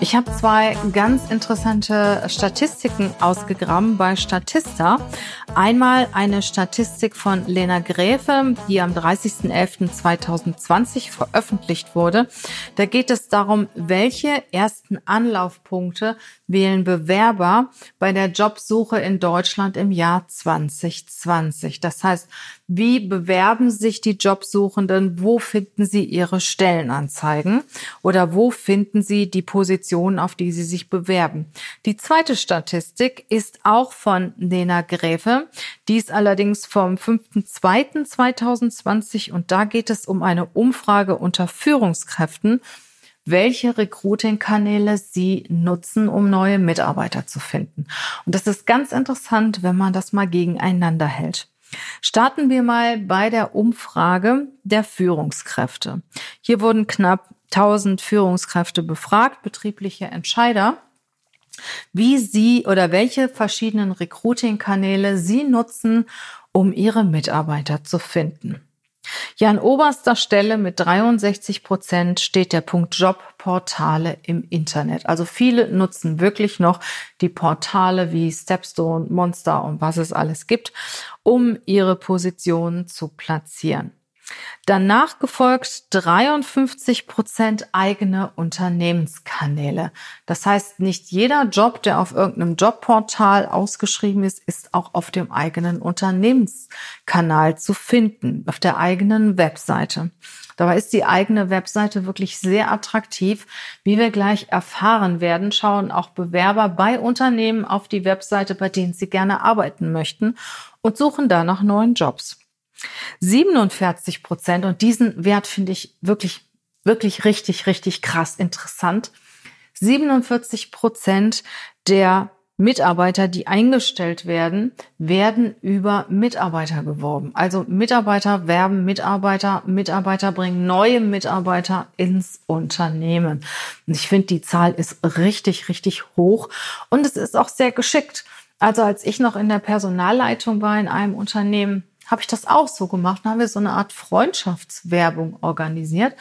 Ich habe zwei ganz interessante Statistiken ausgegraben bei Statista. Einmal eine Statistik von Lena Gräfe, die am 30.11.2020 veröffentlicht wurde. Da geht es darum, welche ersten Anlaufpunkte wählen Bewerber bei der Jobsuche in Deutschland im Jahr 2020. Das heißt, wie bewerben sich die Jobsuchenden? Wo finden sie ihre Stellenanzeigen? Oder wo finden sie die Positionen, auf die sie sich bewerben? Die zweite Statistik ist auch von Lena Gräfe. Die allerdings vom 5.2.2020 und da geht es um eine Umfrage unter Führungskräften welche Recruiting-Kanäle sie nutzen, um neue Mitarbeiter zu finden. Und das ist ganz interessant, wenn man das mal gegeneinander hält. Starten wir mal bei der Umfrage der Führungskräfte. Hier wurden knapp 1000 Führungskräfte befragt, betriebliche Entscheider, wie sie oder welche verschiedenen Recruiting-Kanäle sie nutzen, um ihre Mitarbeiter zu finden. Ja, an oberster Stelle mit 63 Prozent steht der Punkt Jobportale im Internet. Also viele nutzen wirklich noch die Portale wie Stepstone, Monster und was es alles gibt, um ihre Positionen zu platzieren. Danach gefolgt 53 Prozent eigene Unternehmenskanäle. Das heißt, nicht jeder Job, der auf irgendeinem Jobportal ausgeschrieben ist, ist auch auf dem eigenen Unternehmenskanal zu finden, auf der eigenen Webseite. Dabei ist die eigene Webseite wirklich sehr attraktiv. Wie wir gleich erfahren werden, schauen auch Bewerber bei Unternehmen auf die Webseite, bei denen sie gerne arbeiten möchten und suchen da nach neuen Jobs. 47 Prozent, und diesen Wert finde ich wirklich, wirklich richtig, richtig krass interessant. 47 Prozent der Mitarbeiter, die eingestellt werden, werden über Mitarbeiter geworben. Also Mitarbeiter werben Mitarbeiter, Mitarbeiter bringen neue Mitarbeiter ins Unternehmen. Und ich finde, die Zahl ist richtig, richtig hoch und es ist auch sehr geschickt. Also als ich noch in der Personalleitung war in einem Unternehmen, habe ich das auch so gemacht. Da haben wir so eine Art Freundschaftswerbung organisiert.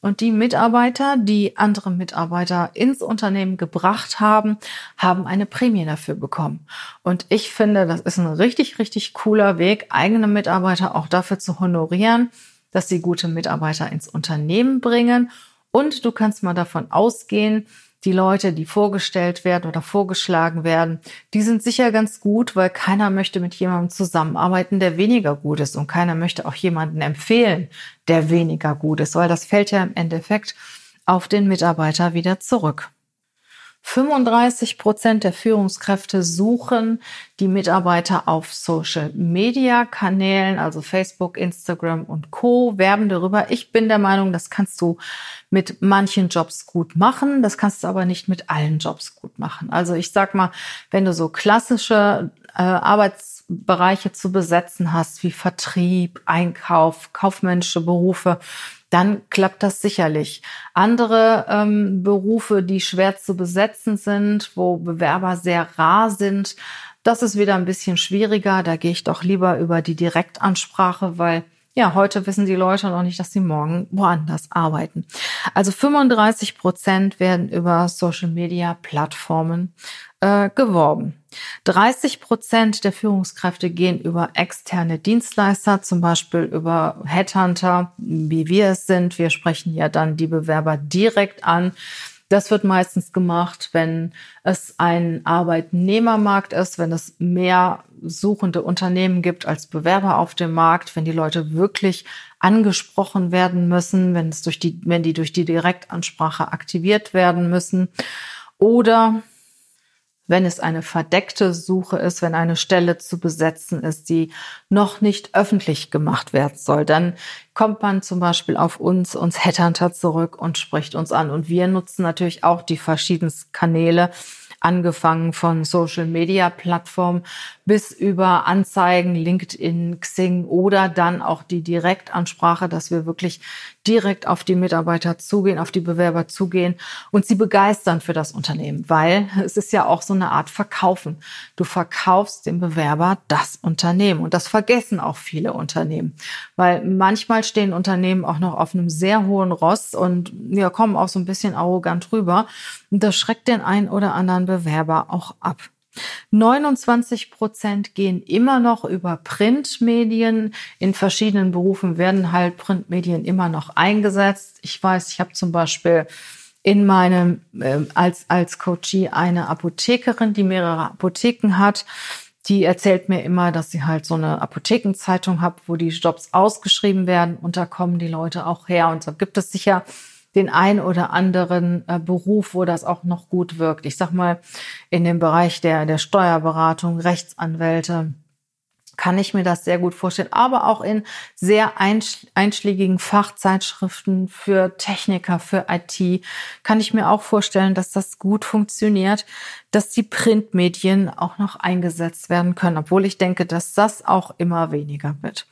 Und die Mitarbeiter, die andere Mitarbeiter ins Unternehmen gebracht haben, haben eine Prämie dafür bekommen. Und ich finde, das ist ein richtig, richtig cooler Weg, eigene Mitarbeiter auch dafür zu honorieren, dass sie gute Mitarbeiter ins Unternehmen bringen. Und du kannst mal davon ausgehen, die Leute, die vorgestellt werden oder vorgeschlagen werden, die sind sicher ganz gut, weil keiner möchte mit jemandem zusammenarbeiten, der weniger gut ist. Und keiner möchte auch jemanden empfehlen, der weniger gut ist, weil das fällt ja im Endeffekt auf den Mitarbeiter wieder zurück. 35 Prozent der Führungskräfte suchen die Mitarbeiter auf Social Media Kanälen, also Facebook, Instagram und Co. werben darüber. Ich bin der Meinung, das kannst du mit manchen Jobs gut machen. Das kannst du aber nicht mit allen Jobs gut machen. Also ich sag mal, wenn du so klassische äh, Arbeitsbereiche zu besetzen hast, wie Vertrieb, Einkauf, kaufmännische Berufe, dann klappt das sicherlich. Andere ähm, Berufe, die schwer zu besetzen sind, wo Bewerber sehr rar sind, das ist wieder ein bisschen schwieriger. Da gehe ich doch lieber über die Direktansprache, weil ja, heute wissen die Leute noch nicht, dass sie morgen woanders arbeiten. Also 35 Prozent werden über Social Media Plattformen äh, geworben. 30 Prozent der Führungskräfte gehen über externe Dienstleister, zum Beispiel über Headhunter, wie wir es sind. Wir sprechen ja dann die Bewerber direkt an. Das wird meistens gemacht, wenn es ein Arbeitnehmermarkt ist, wenn es mehr suchende Unternehmen gibt als Bewerber auf dem Markt, wenn die Leute wirklich angesprochen werden müssen, wenn es durch die, wenn die durch die Direktansprache aktiviert werden müssen. Oder wenn es eine verdeckte Suche ist, wenn eine Stelle zu besetzen ist, die noch nicht öffentlich gemacht werden soll, dann kommt man zum Beispiel auf uns, uns Headhunter zurück und spricht uns an. Und wir nutzen natürlich auch die verschiedensten Kanäle, angefangen von Social Media Plattformen bis über Anzeigen, LinkedIn, Xing oder dann auch die Direktansprache, dass wir wirklich direkt auf die Mitarbeiter zugehen, auf die Bewerber zugehen und sie begeistern für das Unternehmen, weil es ist ja auch so eine Art Verkaufen. Du verkaufst dem Bewerber das Unternehmen. Und das vergessen auch viele Unternehmen, weil manchmal stehen Unternehmen auch noch auf einem sehr hohen Ross und ja, kommen auch so ein bisschen arrogant rüber. Und das schreckt den einen oder anderen Bewerber auch ab. 29 Prozent gehen immer noch über Printmedien. In verschiedenen Berufen werden halt Printmedien immer noch eingesetzt. Ich weiß, ich habe zum Beispiel in meinem äh, als als Coachie eine Apothekerin, die mehrere Apotheken hat. Die erzählt mir immer, dass sie halt so eine Apothekenzeitung hat, wo die Jobs ausgeschrieben werden und da kommen die Leute auch her. Und da gibt es sicher den ein oder anderen äh, Beruf, wo das auch noch gut wirkt. Ich sag mal, in dem Bereich der, der Steuerberatung, Rechtsanwälte, kann ich mir das sehr gut vorstellen. Aber auch in sehr einschlägigen Fachzeitschriften für Techniker, für IT kann ich mir auch vorstellen, dass das gut funktioniert, dass die Printmedien auch noch eingesetzt werden können, obwohl ich denke, dass das auch immer weniger wird.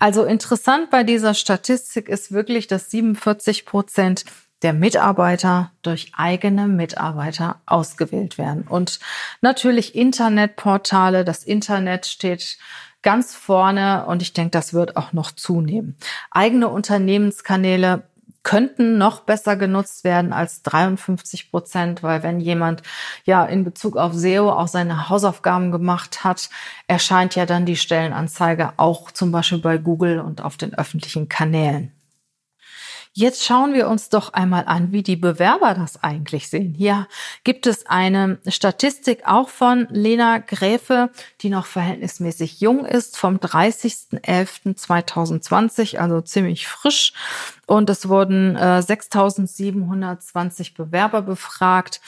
Also interessant bei dieser Statistik ist wirklich, dass 47 Prozent der Mitarbeiter durch eigene Mitarbeiter ausgewählt werden. Und natürlich Internetportale, das Internet steht ganz vorne und ich denke, das wird auch noch zunehmen. Eigene Unternehmenskanäle könnten noch besser genutzt werden als 53 Prozent, weil wenn jemand ja in Bezug auf SEO auch seine Hausaufgaben gemacht hat, erscheint ja dann die Stellenanzeige auch zum Beispiel bei Google und auf den öffentlichen Kanälen. Jetzt schauen wir uns doch einmal an, wie die Bewerber das eigentlich sehen. Hier gibt es eine Statistik auch von Lena Gräfe, die noch verhältnismäßig jung ist, vom 30.11.2020, also ziemlich frisch. Und es wurden äh, 6.720 Bewerber befragt.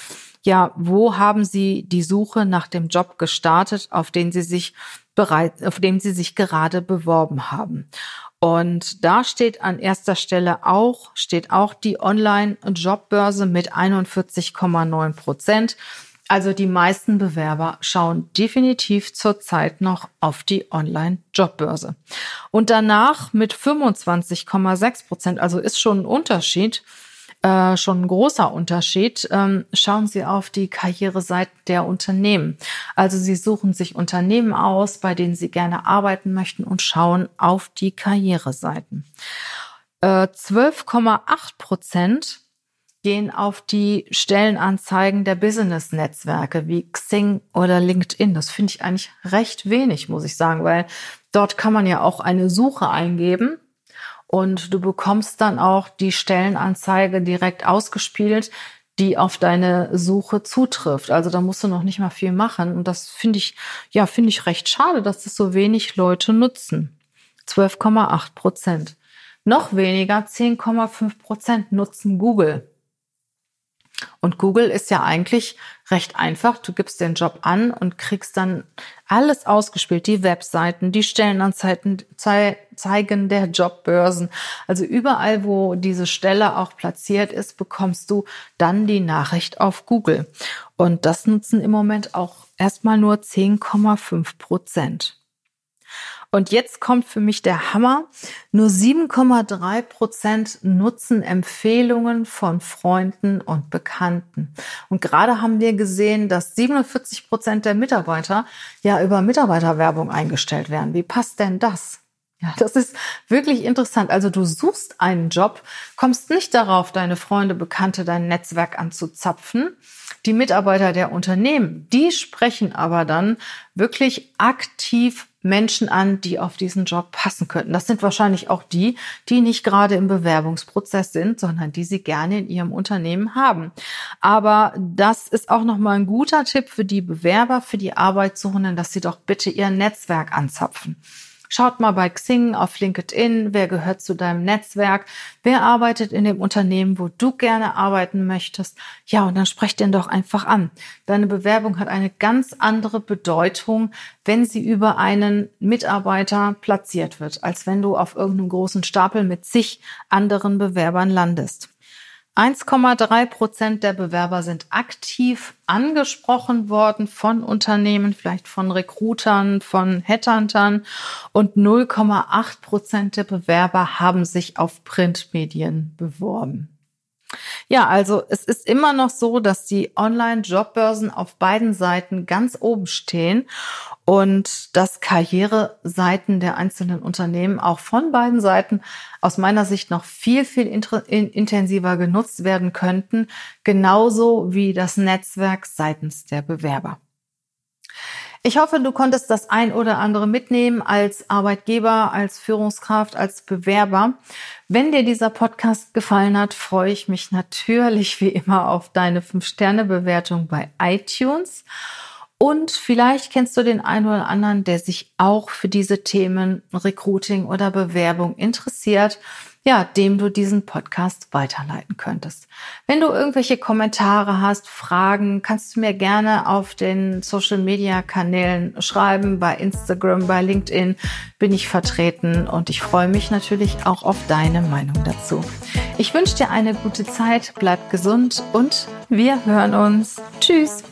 Ja, wo haben Sie die Suche nach dem Job gestartet, auf den Sie sich bereit, auf dem Sie sich gerade beworben haben? Und da steht an erster Stelle auch, steht auch die Online-Jobbörse mit 41,9 Prozent. Also die meisten Bewerber schauen definitiv zurzeit noch auf die Online-Jobbörse. Und danach mit 25,6 Prozent, also ist schon ein Unterschied, äh, schon ein großer Unterschied. Ähm, schauen Sie auf die Karriereseite der Unternehmen. Also Sie suchen sich Unternehmen aus, bei denen Sie gerne arbeiten möchten und schauen auf die Karriereseiten. Äh, 12,8 Prozent gehen auf die Stellenanzeigen der Business-Netzwerke wie Xing oder LinkedIn. Das finde ich eigentlich recht wenig, muss ich sagen, weil dort kann man ja auch eine Suche eingeben und du bekommst dann auch die Stellenanzeige direkt ausgespielt, die auf deine Suche zutrifft. Also da musst du noch nicht mal viel machen. Und das finde ich, ja, finde ich recht schade, dass das so wenig Leute nutzen. 12,8 Prozent. Noch weniger, 10,5 Prozent nutzen Google. Und Google ist ja eigentlich recht einfach. Du gibst den Job an und kriegst dann alles ausgespielt. Die Webseiten, die Stellenanzeigen zeigen der Jobbörsen. Also überall, wo diese Stelle auch platziert ist, bekommst du dann die Nachricht auf Google. Und das nutzen im Moment auch erstmal nur 10,5 Prozent. Und jetzt kommt für mich der Hammer. Nur 7,3 Prozent nutzen Empfehlungen von Freunden und Bekannten. Und gerade haben wir gesehen, dass 47 Prozent der Mitarbeiter ja über Mitarbeiterwerbung eingestellt werden. Wie passt denn das? Ja, das ist wirklich interessant. Also du suchst einen Job, kommst nicht darauf, deine Freunde, Bekannte, dein Netzwerk anzuzapfen. Die Mitarbeiter der Unternehmen, die sprechen aber dann wirklich aktiv Menschen an, die auf diesen Job passen könnten. Das sind wahrscheinlich auch die, die nicht gerade im Bewerbungsprozess sind, sondern die sie gerne in ihrem Unternehmen haben. Aber das ist auch nochmal ein guter Tipp für die Bewerber, für die Arbeitssuchenden, dass sie doch bitte ihr Netzwerk anzapfen. Schaut mal bei Xing auf LinkedIn, wer gehört zu deinem Netzwerk, wer arbeitet in dem Unternehmen, wo du gerne arbeiten möchtest. Ja, und dann sprecht den doch einfach an. Deine Bewerbung hat eine ganz andere Bedeutung, wenn sie über einen Mitarbeiter platziert wird, als wenn du auf irgendeinem großen Stapel mit zig anderen Bewerbern landest. 1,3 Prozent der Bewerber sind aktiv angesprochen worden von Unternehmen, vielleicht von Recruitern, von Headhuntern und 0,8 Prozent der Bewerber haben sich auf Printmedien beworben. Ja, also es ist immer noch so, dass die Online-Jobbörsen auf beiden Seiten ganz oben stehen und dass Karriereseiten der einzelnen Unternehmen auch von beiden Seiten aus meiner Sicht noch viel, viel intensiver genutzt werden könnten, genauso wie das Netzwerk seitens der Bewerber. Ich hoffe, du konntest das ein oder andere mitnehmen als Arbeitgeber, als Führungskraft, als Bewerber. Wenn dir dieser Podcast gefallen hat, freue ich mich natürlich wie immer auf deine 5-Sterne-Bewertung bei iTunes. Und vielleicht kennst du den einen oder anderen, der sich auch für diese Themen Recruiting oder Bewerbung interessiert, ja, dem du diesen Podcast weiterleiten könntest. Wenn du irgendwelche Kommentare hast, Fragen, kannst du mir gerne auf den Social Media Kanälen schreiben. Bei Instagram, bei LinkedIn bin ich vertreten und ich freue mich natürlich auch auf deine Meinung dazu. Ich wünsche dir eine gute Zeit, bleib gesund und wir hören uns. Tschüss.